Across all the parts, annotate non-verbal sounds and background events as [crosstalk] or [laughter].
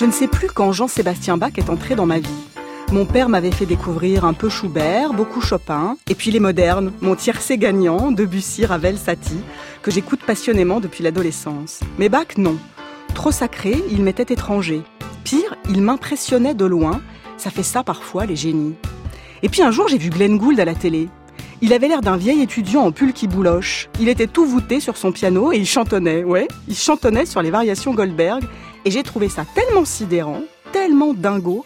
Je ne sais plus quand Jean-Sébastien Bach est entré dans ma vie. Mon père m'avait fait découvrir un peu Schubert, beaucoup Chopin, et puis les modernes, mon tiercé gagnant, Debussy, Ravel, Satie, que j'écoute passionnément depuis l'adolescence. Mais Bach, non. Trop sacré, il m'était étranger. Pire, il m'impressionnait de loin. Ça fait ça parfois, les génies. Et puis un jour, j'ai vu Glenn Gould à la télé. Il avait l'air d'un vieil étudiant en pull qui bouloche. Il était tout voûté sur son piano et il chantonnait, ouais, il chantonnait sur les variations Goldberg. Et j'ai trouvé ça tellement sidérant, tellement dingo,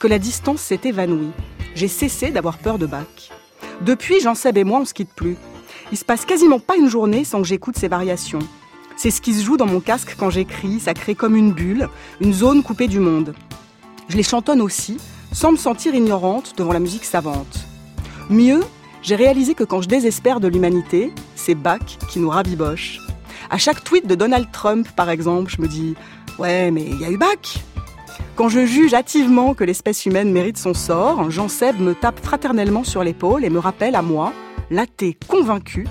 que la distance s'est évanouie. J'ai cessé d'avoir peur de Bach. Depuis, Jean Seb et moi, on se quitte plus. Il se passe quasiment pas une journée sans que j'écoute ces variations. C'est ce qui se joue dans mon casque quand j'écris, ça crée comme une bulle, une zone coupée du monde. Je les chantonne aussi, sans me sentir ignorante devant la musique savante. Mieux, j'ai réalisé que quand je désespère de l'humanité, c'est Bach qui nous rabiboche. À chaque tweet de Donald Trump, par exemple, je me dis Ouais, mais il y a eu Bach Quand je juge hâtivement que l'espèce humaine mérite son sort, Jean Seb me tape fraternellement sur l'épaule et me rappelle à moi, l'athée convaincu,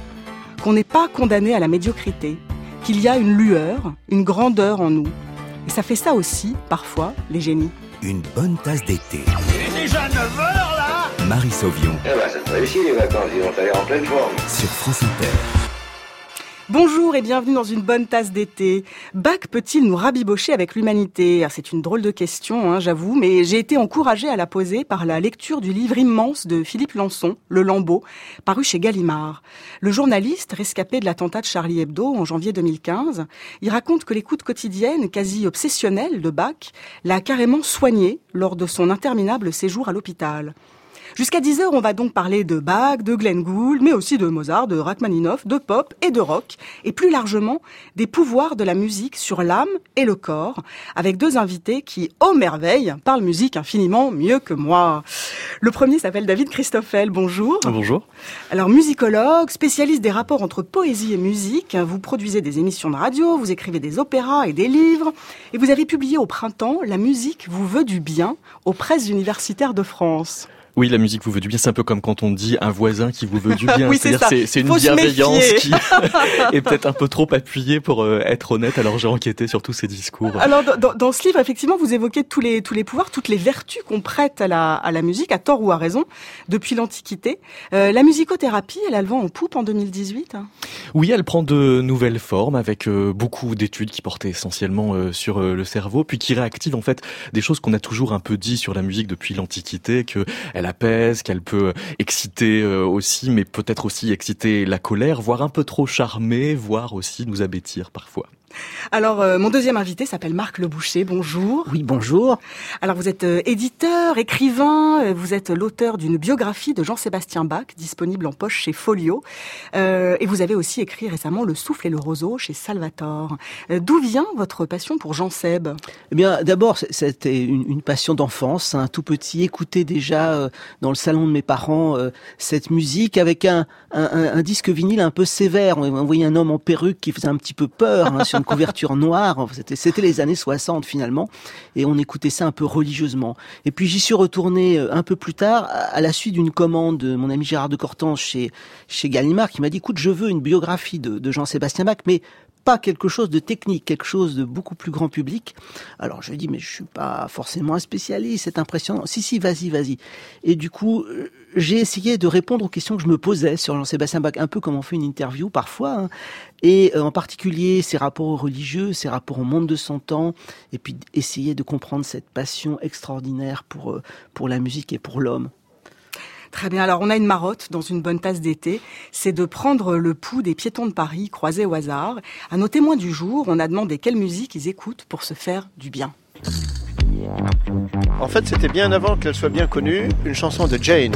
qu'on n'est pas condamné à la médiocrité, qu'il y a une lueur, une grandeur en nous. Et ça fait ça aussi, parfois, les génies. Une bonne tasse d'été. Il est déjà 9h là Marie Sauvion. Eh ben, ça te réussit les vacances, ils vont aller en pleine forme. Sur France Inter. Bonjour et bienvenue dans une bonne tasse d'été. Bach peut-il nous rabibocher avec l'humanité? Ah, C'est une drôle de question, hein, j'avoue, mais j'ai été encouragée à la poser par la lecture du livre immense de Philippe Lançon, Le Lambeau, paru chez Gallimard. Le journaliste, rescapé de l'attentat de Charlie Hebdo en janvier 2015, il raconte que l'écoute quotidienne, quasi obsessionnelle de Bach, l'a carrément soigné lors de son interminable séjour à l'hôpital. Jusqu'à 10h, on va donc parler de Bach, de Glenn Gould, mais aussi de Mozart, de Rachmaninoff, de pop et de rock, et plus largement des pouvoirs de la musique sur l'âme et le corps, avec deux invités qui, oh merveille, parlent musique infiniment mieux que moi. Le premier s'appelle David Christoffel, bonjour. Bonjour. Alors musicologue, spécialiste des rapports entre poésie et musique, vous produisez des émissions de radio, vous écrivez des opéras et des livres, et vous avez publié au printemps La musique vous veut du bien aux presses universitaires de France. Oui, la musique vous veut du bien. C'est un peu comme quand on dit un voisin qui vous veut du bien. [laughs] oui, c'est C'est, une bienveillance qui [laughs] est peut-être un peu trop appuyée pour euh, être honnête. Alors j'ai enquêté sur tous ces discours. Alors dans, dans, ce livre, effectivement, vous évoquez tous les tous les pouvoirs, toutes les vertus qu'on prête à la à la musique, à tort ou à raison, depuis l'Antiquité. Euh, la musicothérapie, elle a le vent en poupe en 2018. Hein? Oui, elle prend de nouvelles formes avec euh, beaucoup d'études qui portaient essentiellement sur le cerveau, puis qui réactivent en fait des choses qu'on a toujours un peu dit sur la musique depuis l'Antiquité, que elle elle apaise, qu'elle peut exciter euh, aussi, mais peut-être aussi exciter la colère, voire un peu trop charmer, voire aussi nous abêtir parfois. Alors, euh, mon deuxième invité s'appelle Marc Le Boucher. Bonjour. Oui, bonjour. Alors, vous êtes euh, éditeur, écrivain, euh, vous êtes l'auteur d'une biographie de Jean-Sébastien Bach, disponible en poche chez Folio. et vous avez aussi écrit récemment Le souffle et le roseau chez Salvatore. D'où vient votre passion pour Jean Seb Eh bien, d'abord, c'était une, passion d'enfance. Un tout petit, écouter déjà dans le salon de mes parents cette musique avec un, un, disque vinyle un peu sévère. On voyait un homme en perruque qui faisait un petit peu peur hein, sur [laughs] couverture noire. C'était les années 60 finalement, et on écoutait ça un peu religieusement. Et puis j'y suis retourné euh, un peu plus tard à la suite d'une commande de mon ami Gérard de Cortange chez chez Gallimard qui m'a dit écoute je veux une biographie de, de Jean-Sébastien Bach, mais pas quelque chose de technique, quelque chose de beaucoup plus grand public. Alors je dis mais je suis pas forcément un spécialiste, c'est impressionnant. Si si, vas-y, vas-y. Et du coup, euh, j'ai essayé de répondre aux questions que je me posais sur Jean-Sébastien Bach, un peu comme on fait une interview parfois, hein. et euh, en particulier ses rapports religieux, ses rapports au monde de son temps, et puis essayer de comprendre cette passion extraordinaire pour euh, pour la musique et pour l'homme. Très bien. Alors, on a une marotte dans une bonne tasse d'été. C'est de prendre le pouls des piétons de Paris croisés au hasard. À nos témoins du jour, on a demandé quelle musique ils écoutent pour se faire du bien. En fait, c'était bien avant qu'elle soit bien connue, une chanson de Jane.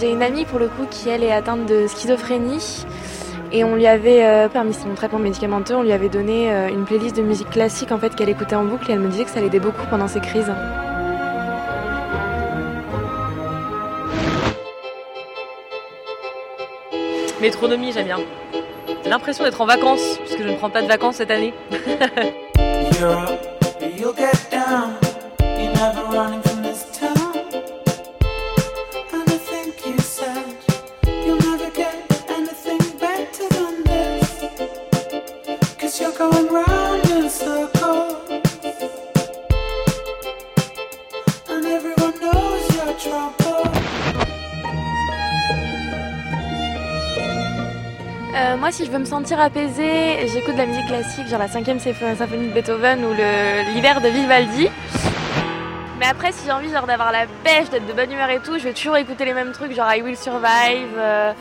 J'ai une amie pour le coup qui elle est atteinte de schizophrénie et on lui avait, euh, parmi son traitement médicamenteux, on lui avait donné euh, une playlist de musique classique en fait qu'elle écoutait en boucle et elle me disait que ça l'aidait beaucoup pendant ses crises. Métronomie, j'aime bien. J'ai l'impression d'être en vacances, puisque je ne prends pas de vacances cette année. [laughs] veux me sentir apaisée, j'écoute de la musique classique, genre la 5ème symphonie de Beethoven ou l'hiver de Vivaldi. Mais après, si j'ai envie d'avoir la pêche, d'être de bonne humeur et tout, je vais toujours écouter les mêmes trucs, genre I Will Survive. euh,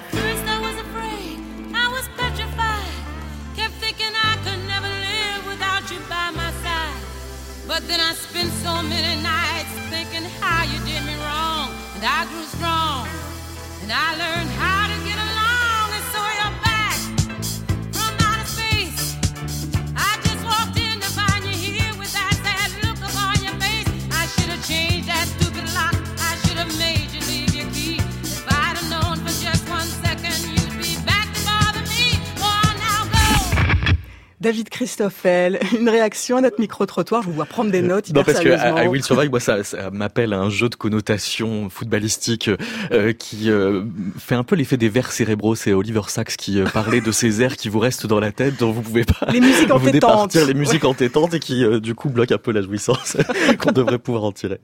David Christoffel, une réaction à notre micro-trottoir. Je vous vois prendre des notes Non, parce que. I, I Will Survive, moi, ça, ça m'appelle à un jeu de connotation footballistique euh, qui euh, fait un peu l'effet des vers cérébraux. C'est Oliver Sacks qui euh, parlait de ces airs qui vous restent dans la tête, dont vous pouvez pas Les musiques [laughs] vous départir, les musiques entêtantes et qui, euh, du coup, bloquent un peu la jouissance [laughs] qu'on devrait pouvoir en tirer.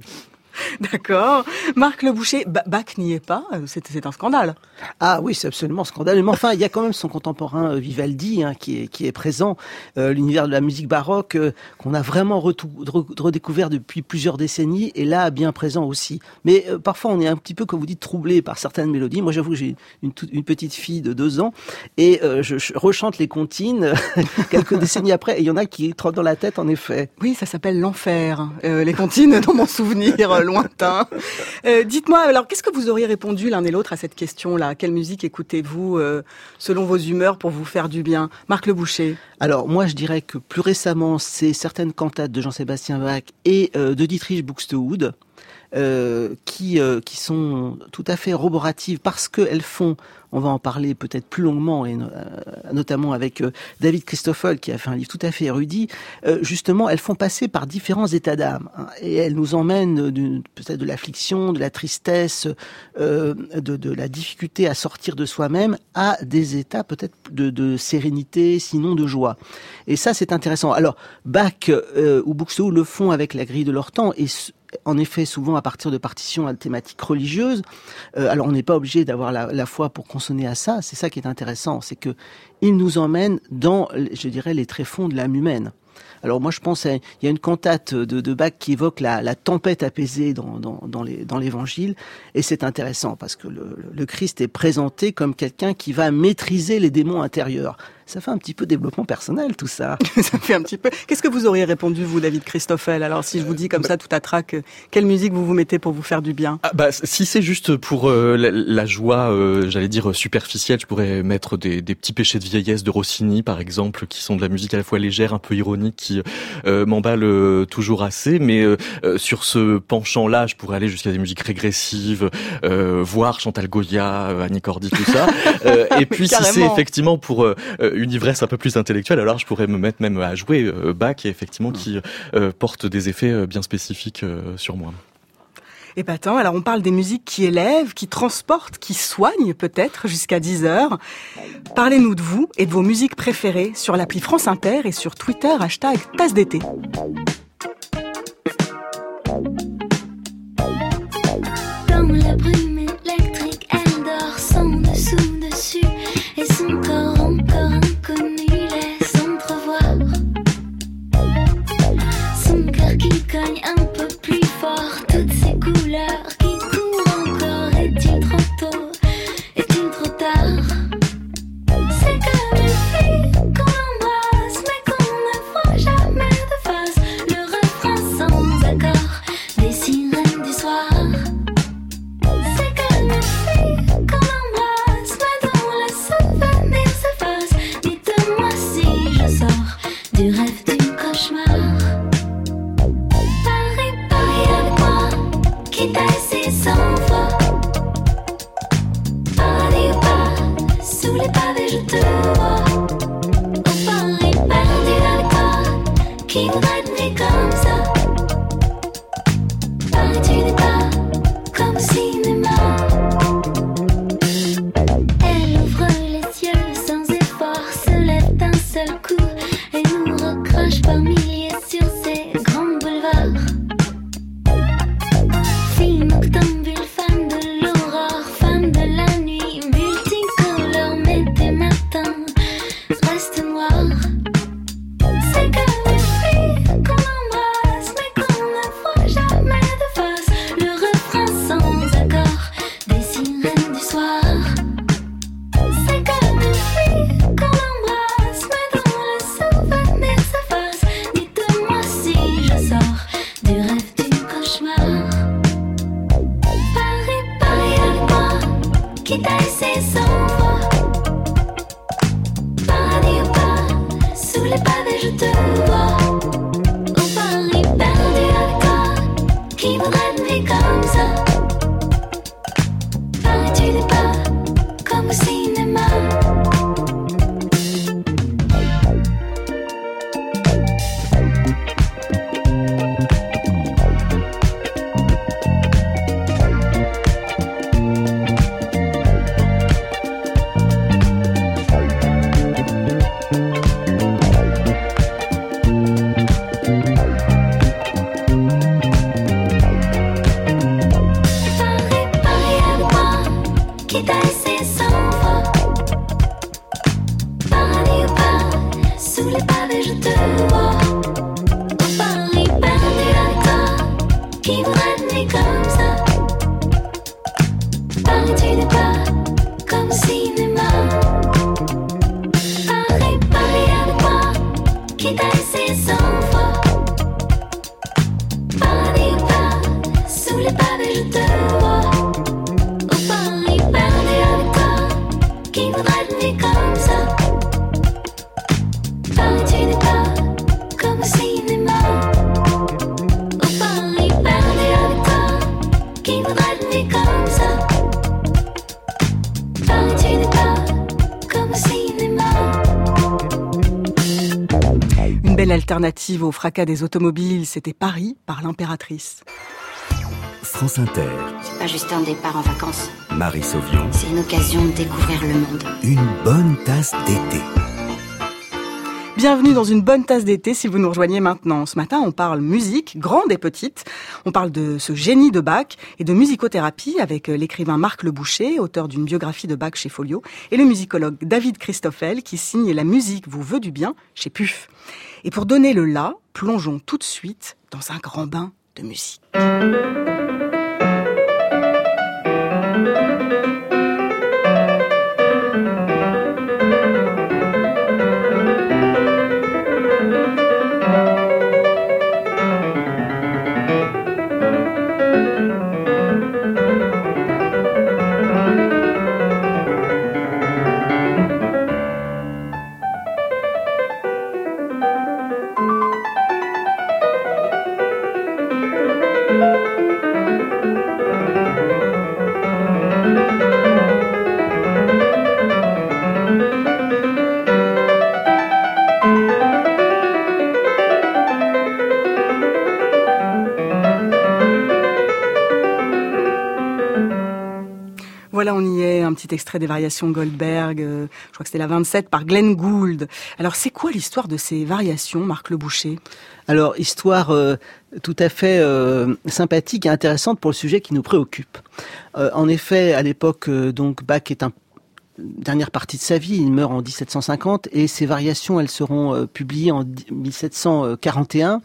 [laughs] D'accord. Marc Le Boucher, Ba- Bach n'y est pas. euh, C'est un scandale. Ah oui, c'est absolument scandaleux. Mais enfin, il y a quand même son contemporain euh, Vivaldi hein, qui, est, qui est présent. Euh, L'univers de la musique baroque euh, qu'on a vraiment redécouvert depuis plusieurs décennies et là bien présent aussi. Mais euh, parfois, on est un petit peu, comme vous dites, troublé par certaines mélodies. Moi, j'avoue j'ai une, petite fille de deux ans et je, je rechante les comptines [laughs] quelques décennies après. Et il y en a qui trottent dans la tête, en effet. Oui, ça s'appelle l'enfer. Euh, les comptines dans mon souvenir [laughs] lointain. [laughs] Euh, Dites-moi, alors, qu'est-ce que vous auriez répondu l'un et l'autre à cette question-là? Quelle musique écoutez-vous euh, selon vos humeurs pour vous faire du bien? Marc Le Boucher. Alors moi je dirais que plus récemment c'est certaines cantates de Jean-Sébastien Bach et euh, de Dietrich Buxtehude euh, qui euh, qui sont tout à fait roboratives parce qu'elles font, on va en parler peut-être plus longuement et euh, notamment avec David Christoffel qui a fait un livre tout à fait érudit. justement, elles font passer par différents états d'âme hein, et elles nous emmènent peut-être de l'affliction, de la tristesse, de, la difficulté à sortir de soi-même à des états peut-être de, sérénité, sinon de joie. Et ça, c'est intéressant. Alors, Bach ou Buxtehude le font avec la grille de leur temps et en effet souvent à partir de partitions à thématique religieuse. Euh, alors on n'est pas obligé d'avoir la, foi pour consonner à ça. C'est ça qui est intéressant, c'est que il nous emmène dans, je dirais, les tréfonds de l'âme humaine. Alors moi je pense, à, il y a une cantate de, Bach qui évoque la, la tempête apaisée dans, l'Évangile, et c'est intéressant parce que le Christ est présenté comme quelqu'un qui va maîtriser les démons intérieurs. Ça fait un petit peu développement personnel tout ça. [laughs] ça fait un petit peu. Qu'est-ce que vous auriez répondu, vous, David Christoffel? Alors, si je vous dis comme ça, tout à trac, euh, quelle musique vous vous mettez pour vous faire du bien? Ah, bah, si c'est juste pour euh, la, la joie, euh, j'allais dire superficielle, je pourrais mettre des, des petits péchés de vieillesse de Rossini, par exemple, qui sont de la musique à la fois légère, un peu ironique, qui euh, m'emballe euh, toujours assez. Mais euh, euh, sur ce penchant-là, je pourrais aller jusqu'à des musiques régressives, euh, voir Chantal Goya, euh, Annie Cordy, tout ça. [laughs] Euh, et puis si c'est effectivement pour euh, euh, une ivresse un peu plus intellectuelle, alors je pourrais me mettre même à jouer euh, Bach, et effectivement qui euh, porte des effets euh, bien spécifiques euh, sur moi. Eh ben alors on parle des musiques qui élèvent, qui transportent, qui soignent peut-être jusqu'à 10 heures. Parlez-nous de vous et de vos musiques préférées sur l'appli France Inter et sur Twitter, hashtag tasse d'été. do. Belle alternative au fracas des automobiles, c'était Paris par l'impératrice. France Inter, C'est pas juste un départ en vacances, Marie Sauvion, c'est une occasion de découvrir le monde. une bonne tasse d'été. Bienvenue dans une bonne tasse d'été si vous nous rejoignez maintenant. Ce matin, on parle musique, grande et petite. On parle de ce génie de Bach et de musicothérapie avec l'écrivain Marc Le Boucher, auteur d'une biographie de Bach chez Folio, et le musicologue David Christoffel qui signe La musique vous veut du bien chez PUF. Et pour donner le là, plongeons tout de suite dans un grand bain de musique. Voilà, on y est, un petit extrait des variations Goldberg, euh, je crois que c'était la 27 par Glenn Gould. Alors c'est quoi l'histoire de ces variations, Marc Le Boucher? Alors, histoire euh, tout à fait euh, sympathique et intéressante pour le sujet qui nous préoccupe. En effet, à l'époque, donc Bach est un dernière partie de sa vie, il meurt en 1750 et ses variations, elles seront publiées en 1741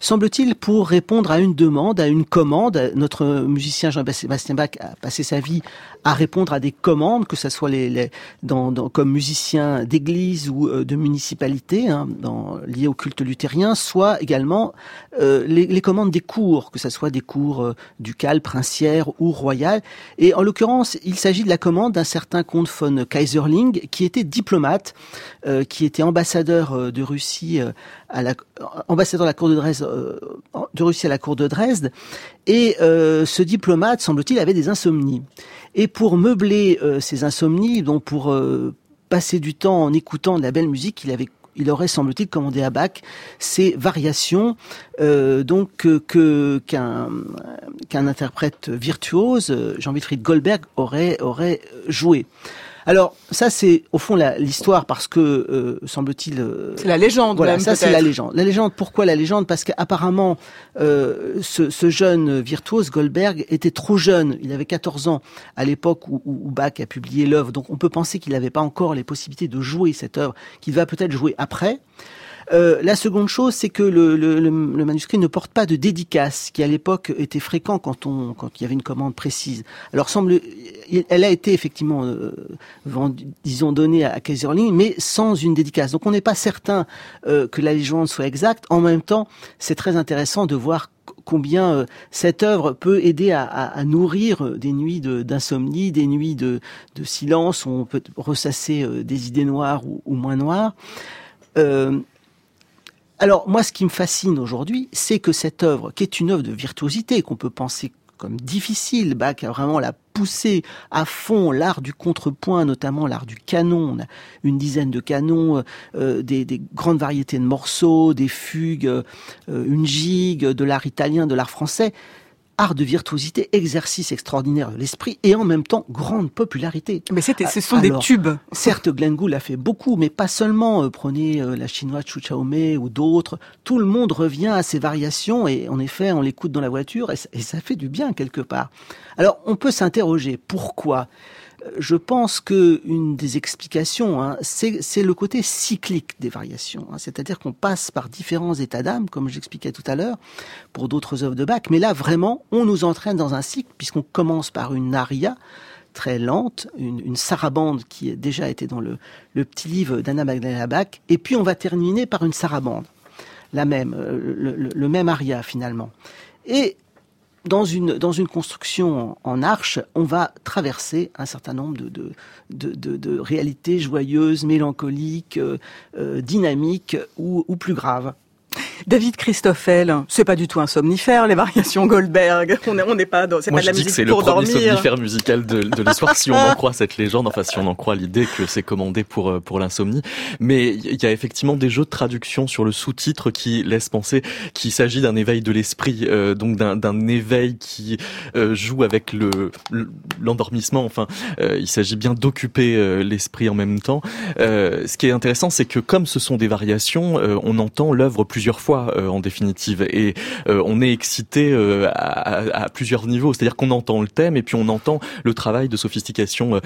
semble-t-il pour répondre à une demande, à une commande. Notre musicien Jean-Bastien Bach a passé sa vie à répondre à des commandes, que ce soit les, les dans, dans, comme musicien d'église ou euh, de municipalité, hein, dans, lié au culte luthérien, soit également euh, les, les, commandes des cours, que ce soit des cours euh, ducales, princières ou royales. Et en l'occurrence, il s'agit de la commande d'un certain comte von Kaiserling, qui était diplomate, euh, qui était ambassadeur euh, de Russie à la, ambassadeur de la cour de Dresde, euh, de Russie à la cour de Dresde, et euh, ce diplomate, semble-t-il, avait des insomnies. Et pour meubler euh, ces insomnies, donc pour euh, passer du temps en écoutant de la belle musique, il avait il aurait, semble-t-il, commandé à Bach ces variations, euh, donc que qu'un qu'un interprète virtuose, Jean-Wilfried Goldberg, aurait aurait joué. Alors ça c'est au fond l'histoire parce que euh, semble-t-il euh, c'est la légende voilà même, ça c'est la légende. La légende pourquoi la légende? Parce qu'apparemment euh, ce, ce, jeune virtuose Goldberg était trop jeune. Il avait 14 ans à l'époque où, où, Bach a publié l'œuvre. Donc on peut penser qu'il n'avait pas encore les possibilités de jouer cette œuvre qu'il va peut-être jouer après euh, la seconde chose, c'est que le, le, le, manuscrit ne porte pas de dédicace, qui à l'époque était fréquent quand on quand il y avait une commande précise. Alors semble, elle a été effectivement, euh, vendue, disons, donnée à Kaiserling, mais sans une dédicace. Donc on n'est pas certain euh, que la légende soit exacte. En même temps, c'est très intéressant de voir combien euh, cette œuvre peut aider à, à, à nourrir des nuits d'insomnie, de, des nuits de, de, silence où on peut ressasser des idées noires ou, ou moins noires. Euh, Alors moi, ce qui me fascine aujourd'hui, c'est que cette œuvre, qui est une œuvre de virtuosité, qu'on peut penser comme difficile, Bach a vraiment la poussé à fond l'art du contrepoint, notamment l'art du canon. On a une dizaine de canons, euh, des, des, grandes variétés de morceaux, des fugues, euh, une gigue, de l'art italien, de l'art français art de virtuosité, exercice extraordinaire de l'esprit et en même temps grande popularité. Mais c'était, ce sont Alors, des tubes. Certes, Glenn Gould a fait beaucoup, mais pas seulement. Euh, prenez euh, la chinoise Chu Chaomei ou d'autres. Tout le monde revient à ces variations et en effet, on l'écoute dans la voiture et, et ça fait du bien quelque part. Alors, on peut s'interroger pourquoi? Je pense que une des explications, hein, c'est le côté cyclique des variations. Hein, C'est-à-dire qu'on passe par différents états d'âme, comme j'expliquais tout à l'heure, pour d'autres œuvres de Bach. Mais là, vraiment, on nous entraîne dans un cycle, puisqu'on commence par une aria très lente, une, sarabande qui a déjà été dans le, petit livre d'Anna Magdalena Bach, et puis on va terminer par une sarabande, la même, euh, le, le, le même aria finalement. Et dans une, construction en, arche, on va traverser un certain nombre de, réalités joyeuses, mélancoliques, euh, euh, dynamiques ou plus graves. David Christoffel, c'est pas du tout un somnifère, les variations Goldberg. On n'est on n'est pas dans, c'est Moi, pas de la je dis musique que c'est le premier dormir. somnifère musical de, de l'histoire, si on en [laughs] croit cette légende, enfin si on en croit l'idée que c'est commandé pour euh, pour l'insomnie. Mais il y a effectivement des jeux de traduction sur le sous-titre qui laissent penser qu'il s'agit d'un éveil de l'esprit, euh, donc d'un d'un éveil qui euh, joue avec le l'endormissement. Enfin, euh, il s'agit bien d'occuper euh, l'esprit en même temps. Euh, ce qui est intéressant, c'est que comme ce sont des variations, euh, on entend l'œuvre plusieurs fois euh, en définitive, et euh, on est excité euh, à, à, plusieurs niveaux. C'est-à-dire qu'on entend le thème et puis on entend le travail de sophistication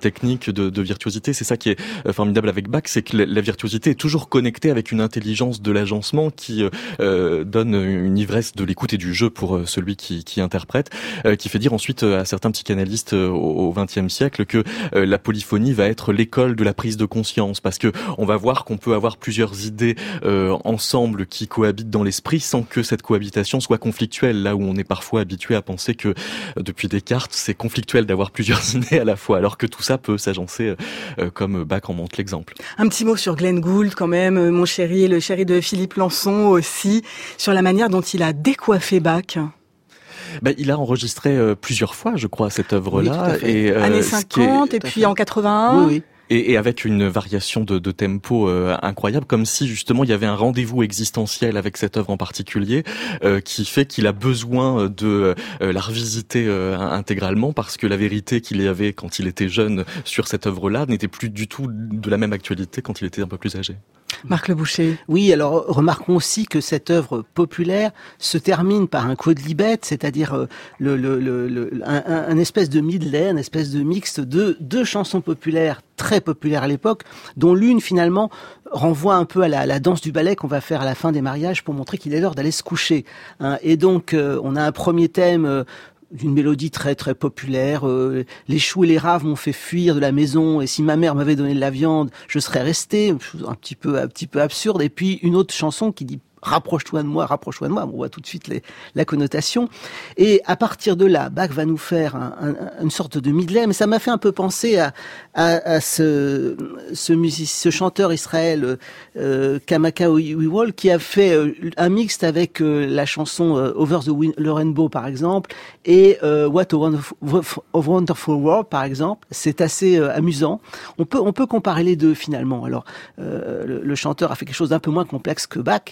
technique, de, de virtuosité. C'est ça qui est formidable avec Bach, c'est que la, virtuosité est toujours connectée avec une intelligence de l'agencement qui donne une ivresse de l'écoute et du jeu pour celui qui, qui interprète, qui fait dire ensuite à certains psychanalystes au XXe siècle que la polyphonie va être l'école de la prise de conscience, parce que on va voir qu'on peut avoir plusieurs idées ensemble qui cohabitent dans l'esprit sans que cette cohabitation soit conflictuelle, là où on est parfois habitué à penser que euh, depuis Descartes, c'est conflictuel d'avoir [laughs] plusieurs [laughs] idées à la fois, alors que tout ça peut s'agencer euh, comme Bach en montre l'exemple. Un petit mot sur Glenn Gould quand même, euh, mon chéri, le chéri de Philippe Lançon aussi, sur la manière dont il a décoiffé Bach. Ben, il a enregistré euh, plusieurs fois, je crois, cette œuvre-là. Oui, et euh, Années ce qui 50 est- et puis en 81. Oui, oui. Et, et avec une variation de, de tempo euh, incroyable, comme si justement il y avait un rendez-vous existentiel avec cette œuvre en particulier, euh, qui fait qu'il a besoin de euh, la revisiter euh, intégralement, parce que la vérité qu'il avait quand il était jeune sur cette œuvre-là n'était plus du tout de la même actualité quand il était un peu plus âgé. Marc Le Boucher. Oui, alors remarquons aussi que cette œuvre populaire se termine par un quodlibet, c'est-à-dire euh, le, le, le, un- un espèce de medley, un espèce de mixte de deux chansons populaires très populaires à l'époque, dont l'une finalement renvoie un peu à la, à la danse du ballet qu'on va faire à la fin des mariages pour montrer qu'il est l'heure d'aller se coucher. hein. Et donc euh, on a un premier thème. euh, d'une mélodie très très populaire. euh, les choux et les raves m'ont fait fuir de la maison et si ma mère m'avait donné de la viande, je serais resté. Un petit peu un petit peu absurde. Et puis une autre chanson qui dit rapproche-toi de moi, rapproche-toi de moi. On voit tout de suite la connotation. Et à partir de là, Bach va nous faire un- un- une sorte de medley. Mais ça m'a fait un peu penser à, ce, chanteur Israël euh, Kamaka Wiwol qui a fait euh, un mixte avec euh, la chanson euh, Over the, Rainbow par exemple et euh, What a Wonderful, World par exemple. C'est assez euh, amusant. On peut comparer les deux finalement. Alors euh, le, chanteur a fait quelque chose d'un peu moins complexe que Bach,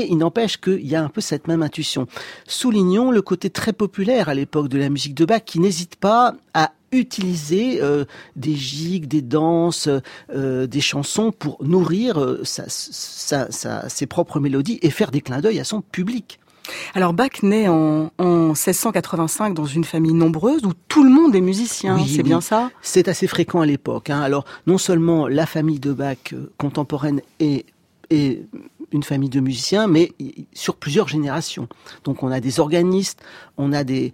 il n'empêche qu'il y a un peu cette même intuition. Soulignons le côté très populaire à l'époque de la musique de Bach qui n'hésite pas à utiliser euh, des gigues, des danses, euh, des chansons pour nourrir euh, sa, sa- sa- ses propres mélodies et faire des clins d'œil à son public. Alors Bach naît en, en 1685 dans une famille nombreuse où tout le monde est musicien, Oui, c'est oui. bien ça? C'est assez fréquent à l'époque. hein. Alors, non seulement la famille de Bach contemporaine est, est une famille de musiciens, mais sur plusieurs générations. Donc, on a des organistes, on a des,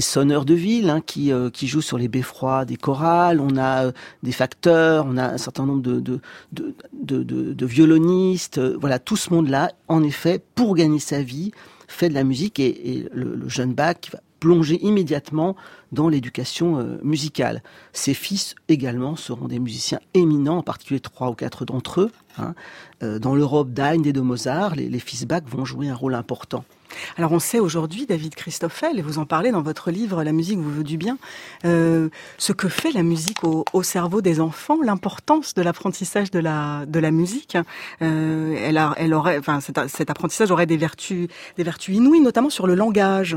sonneurs de ville hein, qui, euh, qui jouent sur les beffrois des chorales, on a euh, des facteurs, on a un certain nombre de, violonistes. euh, Voilà, tout ce monde-là, en effet, pour gagner sa vie, fait de la musique et, le, le jeune Bach va plonger immédiatement dans l'éducation musicale. Ses fils également seront des musiciens éminents, en particulier trois ou quatre d'entre eux. Hein. Euh, dans l'Europe d'Haydn et de Mozart, les, les fils Bach vont jouer un rôle important. Alors on sait aujourd'hui, David Christoffel, et vous en parlez dans votre livre La musique vous veut du bien, euh, ce que fait la musique au, au cerveau des enfants, l'importance de l'apprentissage de la musique. Euh, elle, a, elle aurait, enfin cet, cet apprentissage aurait des vertus, des vertus inouïes, notamment sur le langage.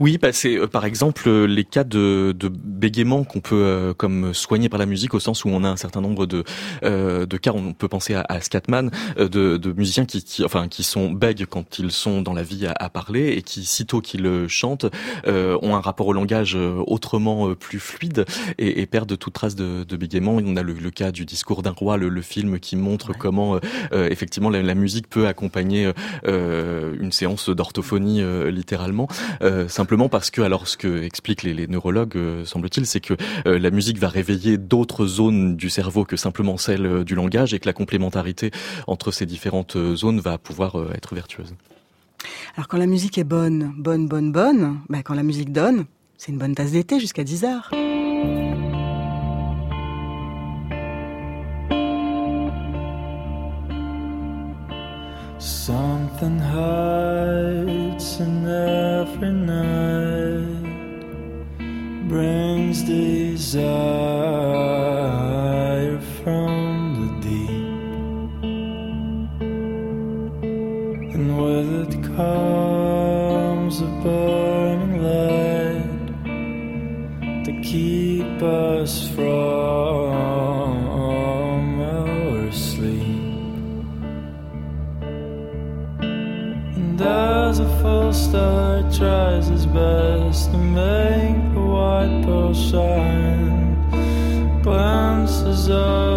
Oui, bah c'est euh, par exemple euh, les cas de, de bégaiement qu'on peut euh, comme soigner par la musique au sens où on a un certain nombre de euh, de cas. On peut penser à, à Scatman, euh, de, de musiciens qui, qui enfin qui sont bègues quand ils sont dans la vie à, à parler et qui sitôt qu'ils chantent euh, ont un rapport au langage autrement plus fluide et, et perdent toute trace de, de bégaiement. On a le, le cas du discours d'un roi, le, le film qui montre comment effectivement la, la musique peut accompagner euh, une séance d'orthophonie euh, littéralement. Euh, simplement parce que, alors ce que expliquent les, les neurologues, euh, semble-t-il, c'est que euh, la musique va réveiller d'autres zones du cerveau que simplement celle euh, du langage et que la complémentarité entre ces différentes zones va pouvoir euh, être vertueuse. Alors quand la musique est bonne, bonne, bonne, bonne, bah, quand la musique donne, c'est une bonne tasse d'été jusqu'à 10 heures. Something in every night, brings desire tries his best to make the white pearl shine, glimpses of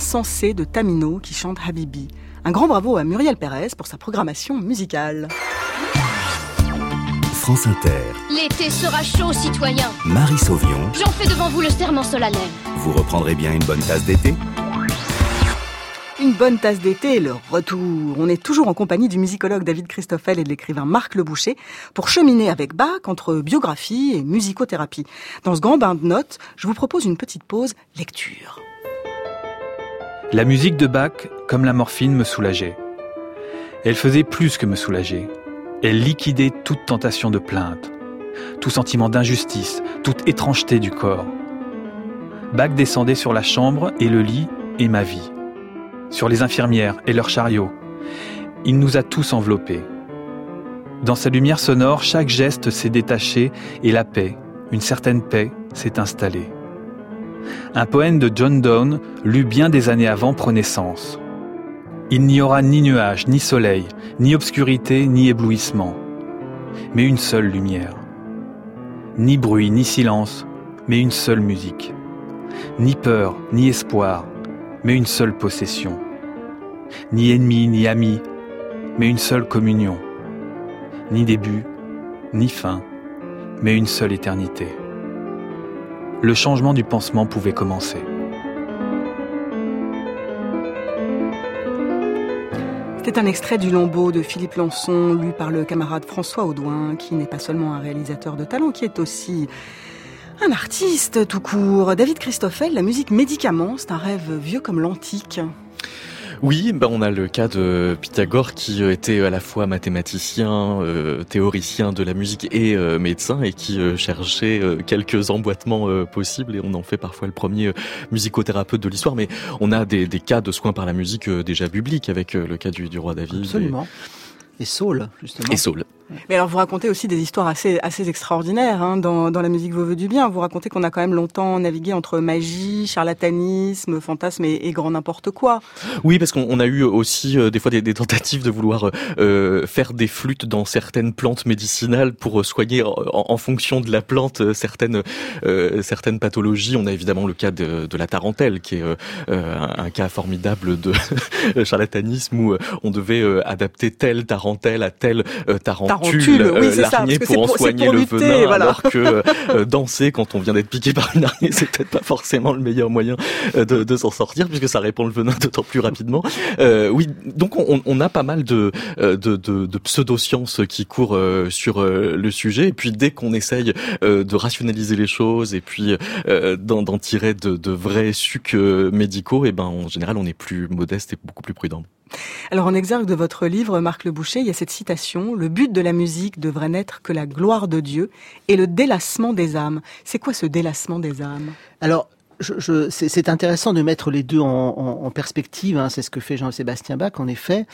voix insensée de Tamino qui chante Habibi. Un grand bravo à Muriel Pérez pour sa programmation musicale. France Inter, L'été sera chaud, citoyens. Marie Sauvion, J'en fais devant vous le serment solennel. vous reprendrez bien une bonne tasse d'été? Une bonne tasse d'été, le retour. On est toujours en compagnie du musicologue David Christoffel et de l'écrivain Marc Le Boucher pour cheminer avec Bach entre biographie et musicothérapie. Dans ce grand bain de notes, je vous propose une petite pause lecture. La musique de Bach, comme la morphine, me soulageait. Elle faisait plus que me soulager. Elle liquidait toute tentation de plainte, tout sentiment d'injustice, toute étrangeté du corps. Bach descendait sur la chambre et le lit et ma vie, sur les infirmières et leurs chariots. Il nous a tous enveloppés. Dans sa lumière sonore, chaque geste s'est détaché et la paix, une certaine paix, s'est installée. Un poème de John Donne, lu bien des années avant, prenait sens. Il n'y aura ni nuage, ni soleil, ni obscurité, ni éblouissement, mais une seule lumière. Ni bruit, ni silence, mais une seule musique. Ni peur, ni espoir, mais une seule possession. Ni ennemi, ni ami, mais une seule communion. Ni début, ni fin, mais une seule éternité. Le changement du pansement pouvait commencer. C'est un extrait du Lambeau de Philippe Lançon, lu par le camarade François Audouin, qui n'est pas seulement un réalisateur de talent, qui est aussi un artiste tout court. David Christoffel, la musique médicament, c'est un rêve vieux comme l'antique. Oui, ben on a le cas de Pythagore qui euh, était à la fois mathématicien, euh, théoricien de la musique et euh, médecin et qui cherchait quelques emboîtements possibles et on en fait parfois le premier musicothérapeute de l'histoire. Mais on a des, cas de soins par la musique déjà bibliques avec le cas du, roi David. Absolument. Saul, justement. Et, et Saul. Mais alors vous racontez aussi des histoires assez assez extraordinaires hein, dans, dans la musique Vos voeux du bien. Vous racontez qu'on a quand même longtemps navigué entre magie, charlatanisme, fantasme et, et grand n'importe quoi. Oui, parce qu'on on a eu aussi euh, des fois des, des tentatives de vouloir euh, faire des flûtes dans certaines plantes médicinales pour euh, soigner en, en fonction de la plante euh, certaines euh, certaines pathologies. On a évidemment le cas de, de la tarentelle, qui est euh, un, un cas formidable de [laughs] charlatanisme où euh, on devait euh, adapter telle tarentelle à telle euh, tarentule, Tarentule, oui, euh, c'est ça, l'araignée parce que pour en pour- soigner pour le lutter, venin, voilà. alors que euh, [laughs] danser quand on vient d'être piqué par une araignée, c'est peut-être pas forcément le meilleur moyen de, de s'en sortir puisque ça répand le venin d'autant plus rapidement. Euh, oui, donc on, on a pas mal de, de, de, de pseudo-sciences qui courent sur le sujet et puis dès qu'on essaye de rationaliser les choses et puis euh, d'en tirer de, de vrais sucs médicaux, et ben en général on est plus modeste et beaucoup plus prudent. Alors en exergue de votre livre, Marc Le Boucher, il y a cette citation Le but de la musique devrait n'être que la gloire de Dieu et le délassement des âmes. C'est quoi ce délassement des âmes? Je, je, c'est intéressant de mettre les deux en, en, en perspective. Hein, c'est ce que fait Jean-Sébastien Bach, en effet.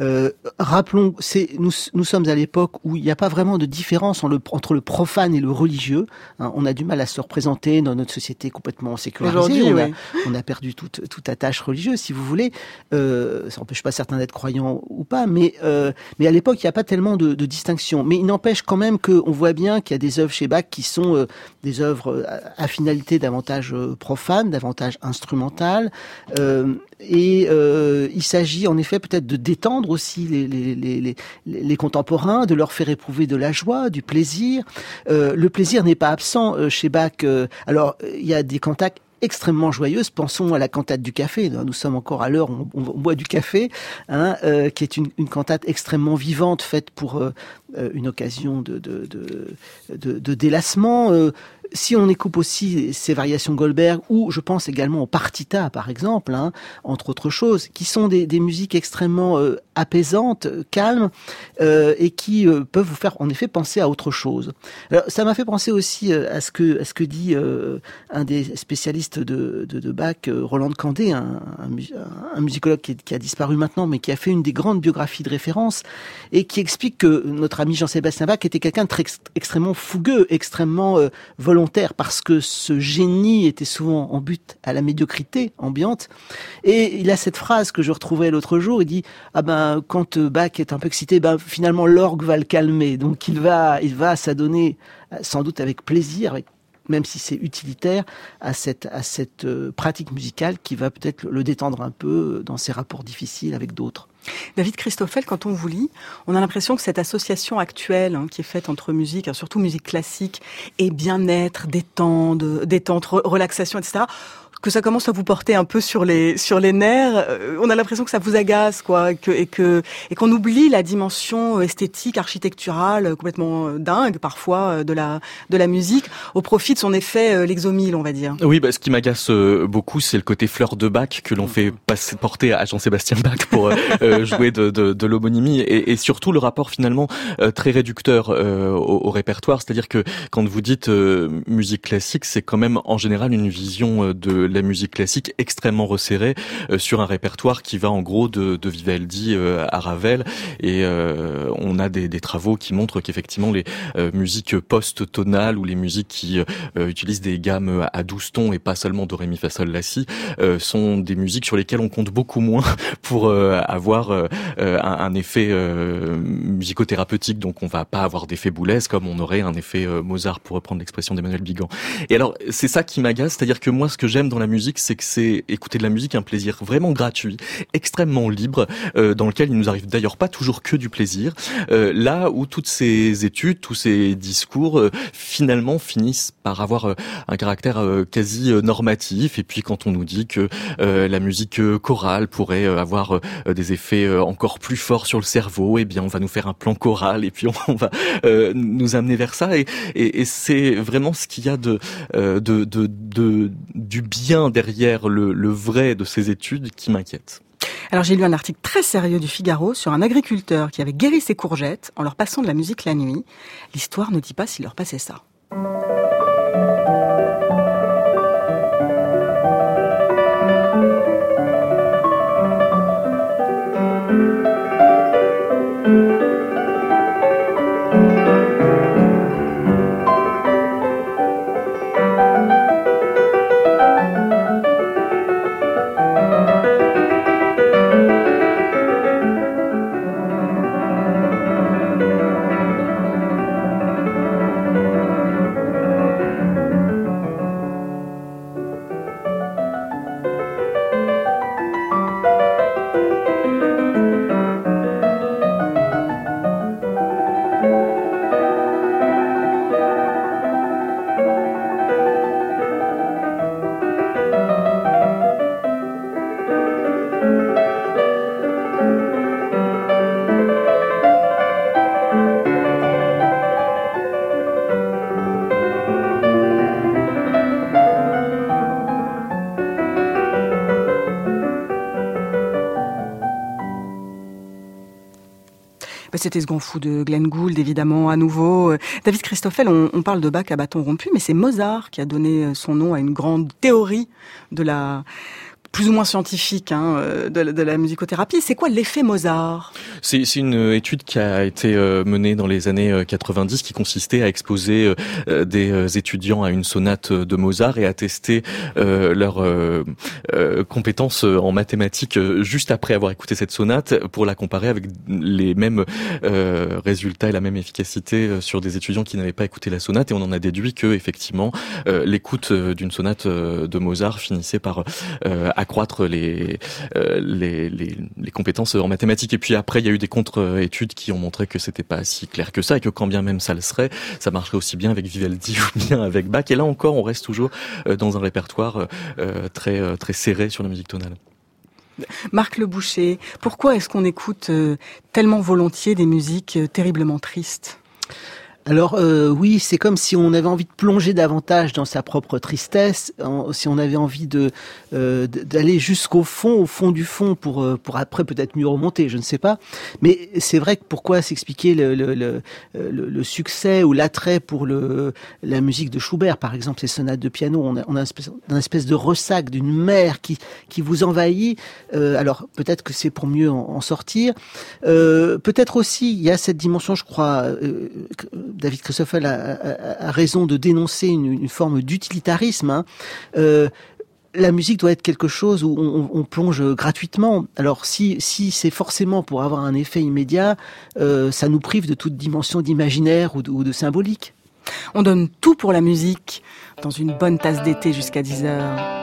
Euh, rappelons, nous, nous sommes à l'époque où il n'y a pas vraiment de différence en le- entre le profane et le religieux. Hein, on a du mal à se représenter dans notre société complètement sécularisée. Aujourd'hui, On, a- on a perdu toute, toute attache religieuse, si vous voulez. Euh, ça n'empêche pas certains d'être croyants ou pas, mais, euh, mais à l'époque, il n'y a pas tellement de, de distinction. Mais il n'empêche quand même qu'on voit bien qu'il y a des œuvres chez Bach qui sont euh, des œuvres euh, à finalité davantage euh, profane, davantage instrumentale. Euh, et euh, il s'agit en effet peut-être de détendre aussi les, contemporains, de leur faire éprouver de la joie, du plaisir. Euh, le plaisir n'est pas absent euh, chez Bach. Alors, il y a des cantates extrêmement joyeuses. Pensons à la cantate du café. Nous sommes encore à l'heure on, on boit du café, hein, qui est une, cantate extrêmement vivante, faite pour une occasion de, délassement. Si on écoute aussi ces variations Goldberg, ou je pense également au partita, par exemple, hein, entre autres choses, qui sont des, musiques extrêmement euh, apaisantes, calmes, euh, et qui euh, peuvent vous faire en effet penser à autre chose. Alors, ça m'a fait penser aussi euh, à ce que à ce que dit un des spécialistes de, de, de Bach, Roland Candé, un, un, mu- un musicologue qui, qui a disparu maintenant, mais qui a fait une des grandes biographies de référence, et qui explique que notre ami Jean-Sébastien Bach était quelqu'un de très ex- extrêmement fougueux, extrêmement euh, parce que ce génie était souvent en but à la médiocrité ambiante. Et il a cette phrase que je retrouvais l'autre jour, il dit ah ben quand Bach est un peu excité, ben finalement l'orgue va le calmer, donc il va il va s'adonner sans doute avec plaisir, même si c'est utilitaire, à cette, à cette euh, pratique musicale qui va peut-être le détendre un peu dans ses rapports difficiles avec d'autres. David Christoffel, quand on vous lit, on a l'impression que cette association actuelle hein, qui est faite entre musique, hein, surtout musique classique, et bien-être, détente, détente, relaxation, etc., que ça commence à vous porter un peu sur les sur les nerfs. Euh, on a l'impression que ça vous agace, quoi, et que et que et qu'on oublie la dimension esthétique, architecturale, euh, complètement euh, dingue parfois de la de la musique, au profit de son effet l'exomile, on va dire. Oui, bah, ce qui m'agace beaucoup, c'est le côté fleur de bac que l'on fait passer, porter à Jean-Sébastien Bach pour [laughs] jouer de, de, de l'homonymie, et, et, surtout le rapport finalement très réducteur au, au, répertoire, c'est-à-dire que quand vous dites musique classique, c'est quand même en général une vision de la musique classique extrêmement resserrée euh, sur un répertoire qui va en gros de, de Vivaldi euh, à Ravel et euh, on a des, des, travaux qui montrent qu'effectivement les musiques post-tonales ou les musiques qui utilisent des gammes à 12 tons et pas seulement do ré mi fa sol la si sont des musiques sur lesquelles on compte beaucoup moins [laughs] pour avoir un, un, effet musicothérapeutique donc on va pas avoir d'effet boulez comme on aurait un effet Mozart pour reprendre l'expression d'Emmanuel Bigan. Et alors c'est ça qui m'agace, c'est-à-dire que moi ce que j'aime dans la musique, c'est que c'est écouter de la musique un plaisir vraiment gratuit, extrêmement libre, euh, dans lequel il nous arrive d'ailleurs pas toujours que du plaisir. Euh, là où toutes ces études, tous ces discours, euh, finalement finissent par avoir un caractère quasi normatif. Et puis quand on nous dit que la musique chorale pourrait avoir des effets encore plus forts sur le cerveau, eh bien on va nous faire un plan choral et puis on, va nous amener vers ça. Et c'est vraiment ce qu'il y a de, de, de, de du bien derrière le, vrai de ces études qui m'inquiète. Alors j'ai lu un article très sérieux du Figaro sur un agriculteur qui avait guéri ses courgettes en leur passant de la musique la nuit. L'histoire ne dit pas s'il leur passait ça. C'était ce gonfou de Glenn Gould, évidemment, à nouveau. David Christoffel, on, parle de Bach à bâton rompu, mais c'est Mozart qui a donné son nom à une grande théorie de la plus ou moins scientifique hein, euh, de, la musicothérapie. C'est quoi l'effet Mozart? C'est une étude qui a été euh, menée dans les années 90 euh, qui consistait à exposer des étudiants à une sonate de Mozart et à tester leurs compétences en mathématiques juste après avoir écouté cette sonate pour la comparer avec les mêmes résultats et la même efficacité sur des étudiants qui n'avaient pas écouté la sonate et on en a déduit que effectivement l'écoute d'une sonate de Mozart finissait par accroître les, euh, les, les, les, compétences en mathématiques. Et puis après, eu des contre-études qui ont montré que c'était pas si clair que ça et que quand bien même ça le serait, ça marcherait aussi bien avec Vivaldi [laughs] ou bien avec Bach. Et là encore, on reste toujours euh, dans un répertoire euh, très très serré sur la musique tonale. Marc Le Boucher, pourquoi est-ce qu'on écoute tellement volontiers des musiques terriblement tristes? Alors euh, oui, c'est comme si on avait envie de plonger davantage dans sa propre tristesse, si on avait envie euh, d'aller jusqu'au fond, au fond du fond, pour euh, pour après peut-être mieux remonter, je ne sais pas. Mais c'est vrai que pourquoi s'expliquer le, le, le, succès ou l'attrait pour le la musique de Schubert, par exemple, ces sonates de piano, on a, une, espèce, de ressac d'une mer qui qui vous envahit. Alors peut-être que c'est pour mieux en, en sortir. Peut-être aussi il y a cette dimension, je crois David Christoffel a, raison de dénoncer une, forme d'utilitarisme. Hein. Euh, la musique doit être quelque chose où on, plonge gratuitement. Alors si, si c'est forcément pour avoir un effet immédiat, euh, ça nous prive de toute dimension d'imaginaire ou, de symbolique. On donne tout pour la musique dans une bonne tasse d'été jusqu'à 10 heures.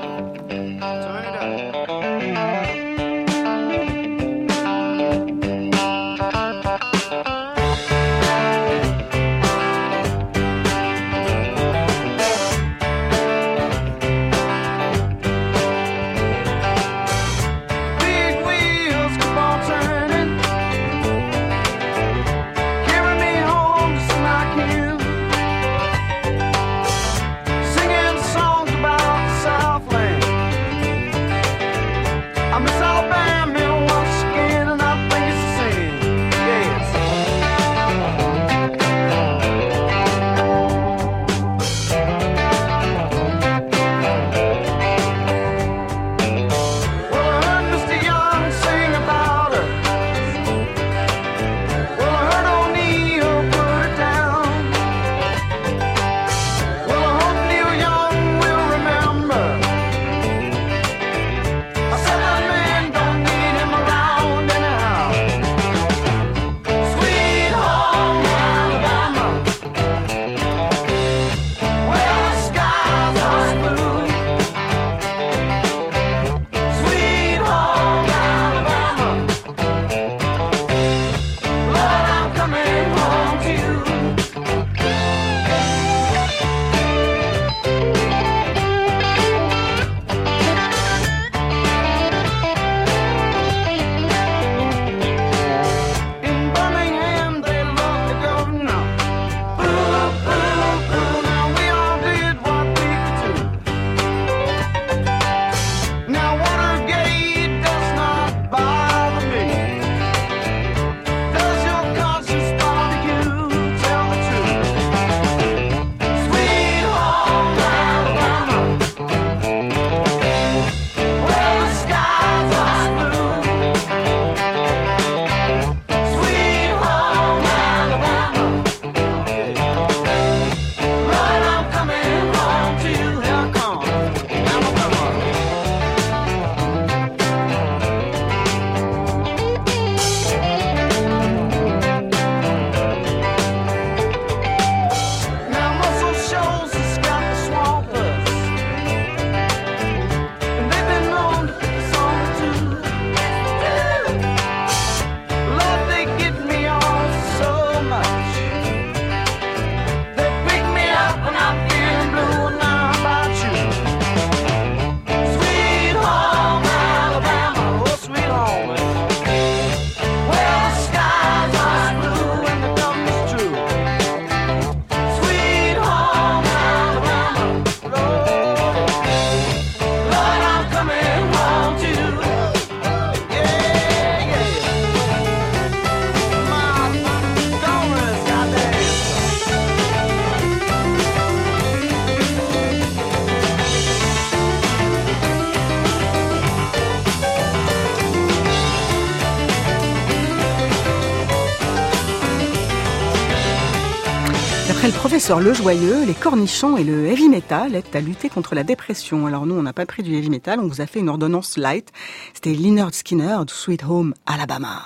Le professeur Le Joyeux, les cornichons et le heavy metal aident à lutter contre la dépression. Alors nous, on n'a pas pris du heavy metal, on vous a fait une ordonnance light. C'était Leonard Skinner de Sweet Home Alabama.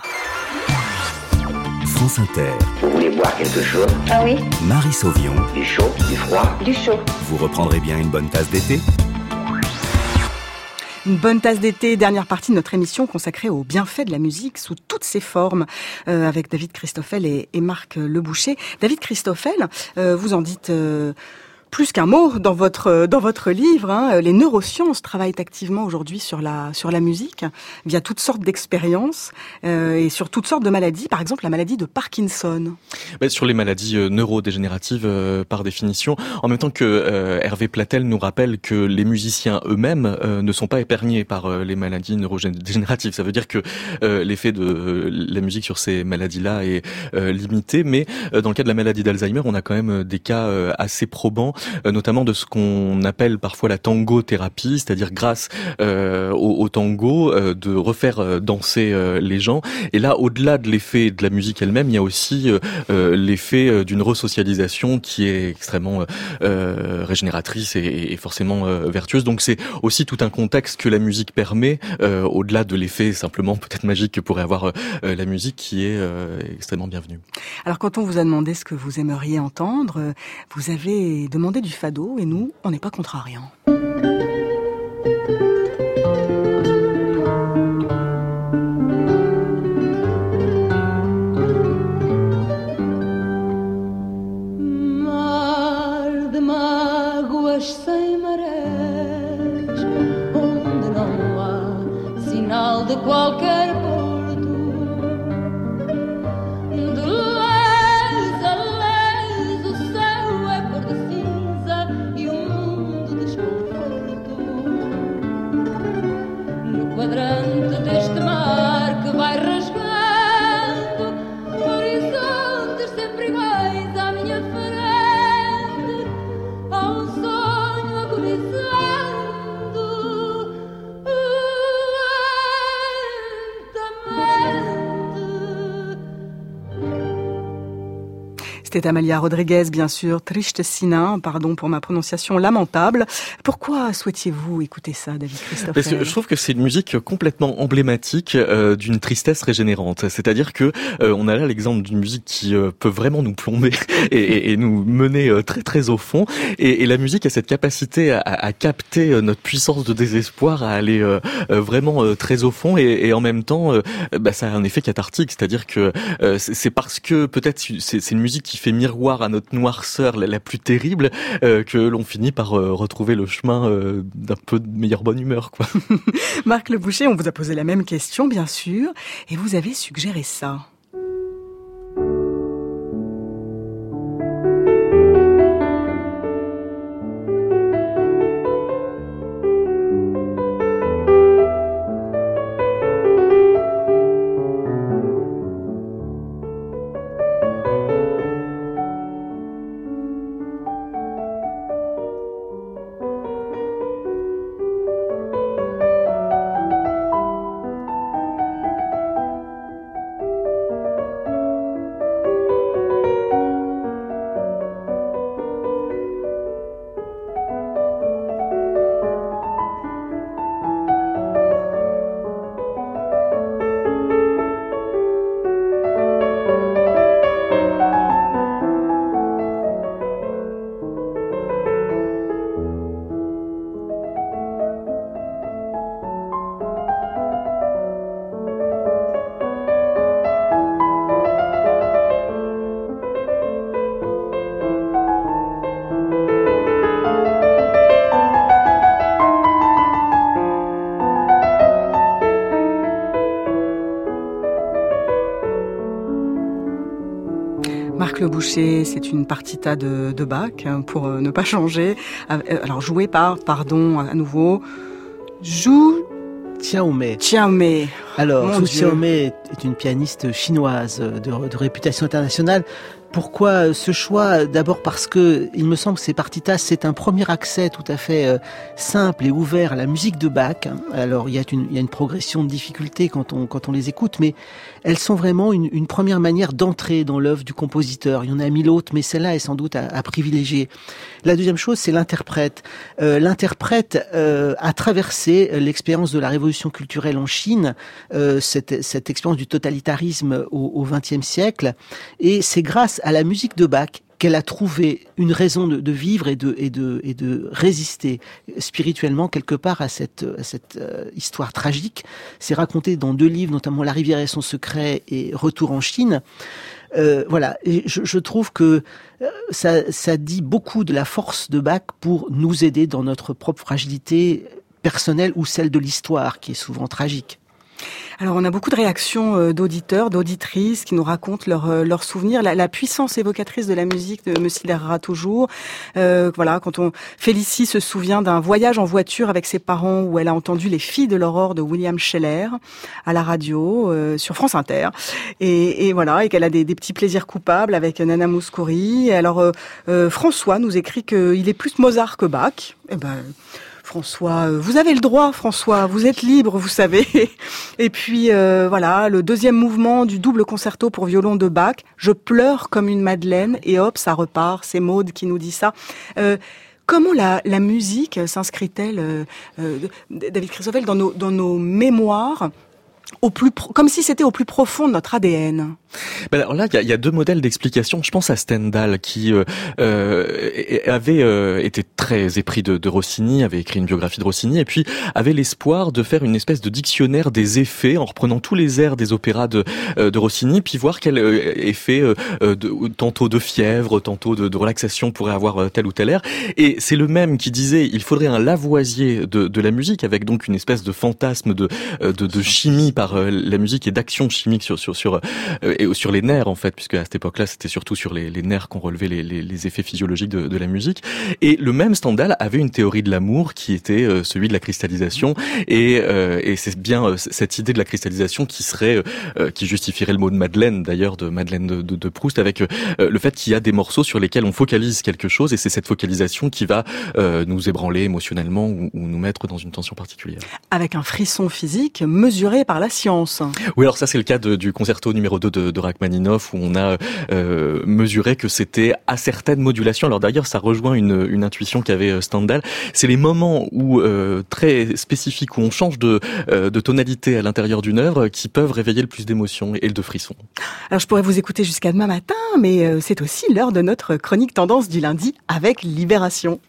France Inter, Vous voulez boire quelque chose? Ah oui Marie Sauvion. Du chaud, du froid? Du chaud. Vous reprendrez bien une bonne tasse d'été? Une bonne tasse d'été, dernière partie de notre émission consacrée aux bienfaits de la musique sous toutes ses formes, euh, avec David Christoffel et, et Marc Leboucher. David Christoffel, euh, vous en dites euh, plus qu'un mot dans votre dans votre livre. hein. Les neurosciences travaillent activement aujourd'hui sur la sur la musique via toutes sortes d'expériences euh, et sur toutes sortes de maladies. Par exemple, la maladie de Parkinson. Bah, sur les maladies euh, neurodégénératives euh, par définition, en même temps que euh, Hervé Platel nous rappelle que les musiciens eux-mêmes euh, ne sont pas épargnés par euh, les maladies neurodégénératives. Ça veut dire que euh, l'effet de euh, la musique sur ces maladies-là est euh, limité, mais euh, dans le cas de la maladie d'Alzheimer, on a quand même euh, des cas euh, assez probants euh, notamment de ce qu'on appelle parfois la tango thérapie, c'est-à-dire grâce euh, au, tango euh, de refaire euh, danser euh, les gens. Et là, au-delà de l'effet de la musique elle-même, il y a aussi l'effet d'une resocialisation qui est extrêmement régénératrice et, et forcément vertueuse. Donc c'est aussi tout un contexte que la musique permet, au-delà de l'effet simplement peut-être magique que pourrait avoir la musique, qui est extrêmement bienvenue. Alors quand on vous a demandé ce que vous aimeriez entendre, vous avez demandé du fado et nous, on n'est pas contrariants. C'était Amalia Rodriguez, bien sûr, Triste Sina, pardon pour ma prononciation lamentable. Pourquoi souhaitiez-vous écouter ça, David Christophe Parce que je trouve que c'est une musique complètement emblématique euh, d'une tristesse régénérante. C'est-à-dire que euh, on a là l'exemple d'une musique qui euh, peut vraiment nous plomber [laughs] et, nous mener très très au fond. Et, la musique a cette capacité à, à capter notre puissance de désespoir, à aller vraiment très au fond, et en même temps, bah, ça a un effet cathartique. C'est-à-dire que c'est parce que peut-être c'est une musique qui fait miroir à notre noirceur la, plus terrible euh, que l'on finit par euh, retrouver le chemin euh, d'un peu de meilleure bonne humeur. Quoi. [laughs] Marc Le Boucher, on vous a posé la même question, bien sûr, et vous avez suggéré ça. Boucher, c'est une partita de, de Bach, hein, pour euh, ne pas changer. Alors joué par, pardon, à nouveau, Zhu Xiaomei. Xiaomei. Alors, Zhu Xiaomei est une pianiste chinoise de, de réputation internationale. Pourquoi ce choix? D'abord parce que il me semble que ces partitas c'est un premier accès tout à fait euh, simple et ouvert à la musique de Bach. Alors il y a une, il y a une progression de difficulté quand on quand on les écoute, mais elles sont vraiment une, une première manière d'entrer dans l'œuvre du compositeur. Il y en a mille autres, mais celle-là est sans doute à, à, privilégier. La deuxième chose, c'est l'interprète. Euh, l'interprète euh, a traversé l'expérience de la révolution culturelle en Chine, euh, cette, cette expérience du totalitarisme au XXe siècle, et c'est grâce à la musique de Bach qu'elle a trouvé une raison de, de, vivre et de, et, de, et de résister spirituellement quelque part à cette, à cette euh, histoire tragique. C'est raconté dans deux livres, notamment La rivière et son secret et Retour en Chine. Euh, voilà, et je, je, trouve que euh, ça, ça dit beaucoup de la force de Bach pour nous aider dans notre propre fragilité personnelle ou celle de l'histoire qui est souvent tragique. Alors on a beaucoup de réactions euh, d'auditeurs, d'auditrices qui nous racontent leurs euh, leurs souvenirs. La, puissance évocatrice de la musique me sidérera toujours. Euh, voilà, quand on Félicie se souvient d'un voyage en voiture avec ses parents où elle a entendu les filles de l'aurore de William Scheller à la radio sur France Inter. Et, voilà, et qu'elle a des, petits plaisirs coupables avec Nana Mouskouri. Alors François nous écrit qu'il est plus Mozart que Bach. Eh ben François, euh, vous avez le droit, François, vous êtes libre, vous savez. [laughs] Et puis euh, voilà, le deuxième mouvement du double concerto pour violon de Bach, je pleure comme une madeleine, et hop, ça repart. C'est Maude qui nous dit ça. Euh, Comment la, la musique s'inscrit-elle, euh, David Christoffel, dans nos, dans nos mémoires, au plus comme si c'était au plus profond de notre ADN Ben alors là, il y a, y a deux modèles d'explication. Je pense à Stendhal qui euh, euh, avait euh, été très épris de, de Rossini, avait écrit une biographie de Rossini, et puis avait l'espoir de faire une espèce de dictionnaire des effets en reprenant tous les airs des opéras de, euh, de Rossini, puis voir quel euh, effet euh, de, tantôt de fièvre, tantôt de, de relaxation pourrait avoir tel ou tel air. Et c'est le même qui disait il faudrait un lavoisier de, de la musique avec donc une espèce de fantasme de, de, de chimie par la musique et d'action chimique sur sur sur et sur les nerfs en fait, puisque à cette époque-là c'était surtout sur les, les nerfs qu'on relevait les, les, les effets physiologiques de, de la musique. Et le même Stendhal avait une théorie de l'amour qui était euh, celui de la cristallisation, et, euh, et c'est bien euh, cette idée de la cristallisation qui serait euh, qui justifierait le mot de Madeleine d'ailleurs de Madeleine de, de, de Proust avec euh, le fait qu'il y a des morceaux sur lesquels on focalise quelque chose et c'est cette focalisation qui va nous ébranler émotionnellement ou, ou nous mettre dans une tension particulière. avec un frisson physique mesuré par la science. Oui, alors ça c'est le cas de- du concerto numéro 2 de, de Rachmaninoff où on a euh, mesuré que c'était à certaines modulations. Alors d'ailleurs, ça rejoint une, intuition qu'avait euh, Stendhal. C'est les moments où euh, très spécifiques où on change de, euh, de tonalité à l'intérieur d'une œuvre qui peuvent réveiller le plus d'émotions et de frissons. Alors je pourrais vous écouter jusqu'à demain matin, mais euh, c'est aussi l'heure de notre chronique tendance du lundi avec Libération.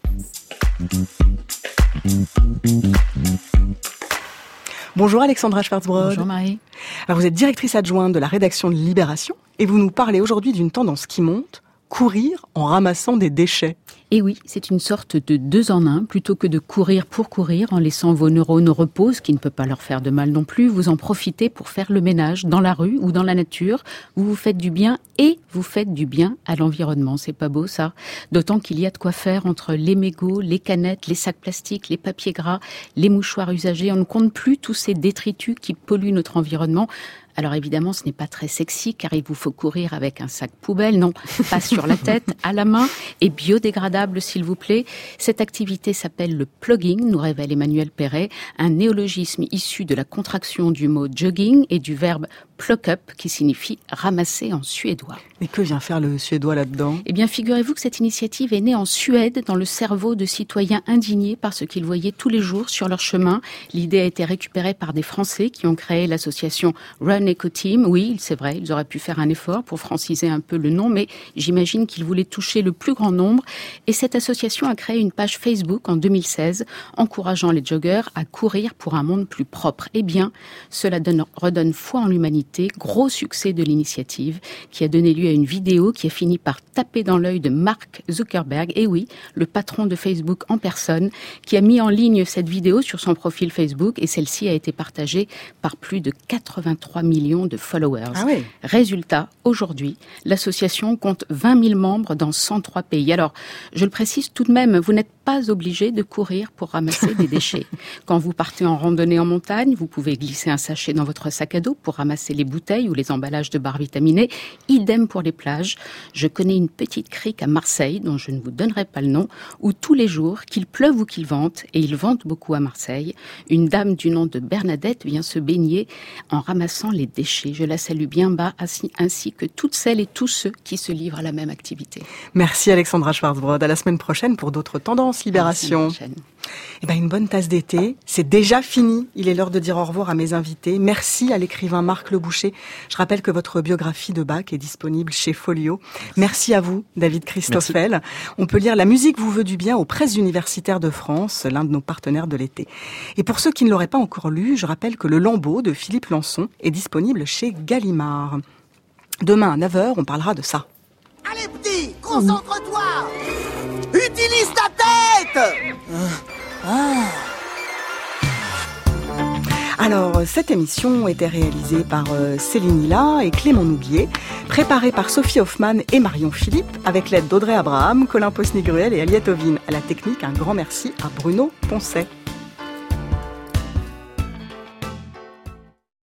Bonjour Alexandra Schwarzbrod. Bonjour Marie. Alors vous êtes directrice adjointe de la rédaction de Libération et vous nous parlez aujourd'hui d'une tendance qui monte, courir en ramassant des déchets. Et oui, c'est une sorte de deux en un. Plutôt que de courir pour courir en laissant vos neurones au repos, ce qui ne peut pas leur faire de mal non plus, vous en profitez pour faire le ménage dans la rue ou dans la nature. Vous vous faites du bien et vous faites du bien à l'environnement. C'est pas beau ça D'autant qu'il y a de quoi faire entre les mégots, les canettes, les sacs plastiques, les papiers gras, les mouchoirs usagés. On ne compte plus tous ces détritus qui polluent notre environnement. Alors évidemment, ce n'est pas très sexy car il vous faut courir avec un sac poubelle, non, pas sur la tête, à la main et biodégradable s'il vous plaît. Cette activité s'appelle le plugging, nous révèle Emmanuel Perret, un néologisme issu de la contraction du mot jogging et du verbe pluck up qui signifie ramasser en suédois. Et que vient faire le Suédois là-dedans? Eh bien, figurez-vous que cette initiative est née en Suède, dans le cerveau de citoyens indignés par ce qu'ils voyaient tous les jours sur leur chemin. L'idée a été récupérée par des Français qui ont créé l'association Run Eco Team. Oui, c'est vrai, ils auraient pu faire un effort pour franciser un peu le nom, mais j'imagine qu'ils voulaient toucher le plus grand nombre. Et cette association a créé une page Facebook en 2016, encourageant les joggeurs à courir pour un monde plus propre. Eh bien, cela donne, redonne foi en l'humanité. Gros succès de l'initiative, qui a donné lieu à une vidéo qui a fini par taper dans l'œil de Mark Zuckerberg. Et oui, le patron de Facebook en personne, qui a mis en ligne cette vidéo sur son profil Facebook et celle-ci a été partagée par plus de 83 millions de followers. Ah oui. Résultat, aujourd'hui, l'association compte 20 000 membres dans 103 pays. Alors, je le précise tout de même, vous n'êtes pas obligé de courir pour ramasser des déchets. [laughs] Quand vous partez en randonnée en montagne, vous pouvez glisser un sachet dans votre sac à dos pour ramasser les bouteilles ou les emballages de barres vitaminées. Idem pour les plages. Je connais une petite crique à Marseille, dont je ne vous donnerai pas le nom, où tous les jours, qu'il pleuve ou qu'il vente, et il vente beaucoup à Marseille, une dame du nom de Bernadette vient se baigner en ramassant les déchets. Je la salue bien bas, ainsi, que toutes celles et tous ceux qui se livrent à la même activité. Merci Alexandra Schwarzbrod. À la semaine prochaine pour d'autres tendances Libération. Eh ben, une bonne tasse d'été. C'est déjà fini. Il est l'heure de dire au revoir à mes invités. Merci à l'écrivain Marc Le Boucher. Je rappelle que votre biographie de Bach est disponible chez Folio. Merci, à vous, David Christoffel. On peut lire La musique vous veut du bien aux presses universitaires de France, l'un de nos partenaires de l'été. Et pour ceux qui ne l'auraient pas encore lu, je rappelle que Le Lambeau de Philippe Lançon est disponible chez Gallimard. Demain à 9h, on parlera de ça. Allez, petit, concentre-toi Utilise ta tête Alors, Alors, cette émission était réalisée par euh, Céline Hilla et Clément Nouguier, préparée par Sophie Hoffman et Marion Philippe, avec l'aide d'Audrey Abraham, Colin Posnigruel et Aliette Ovine. À la technique, un grand merci à Bruno Poncet.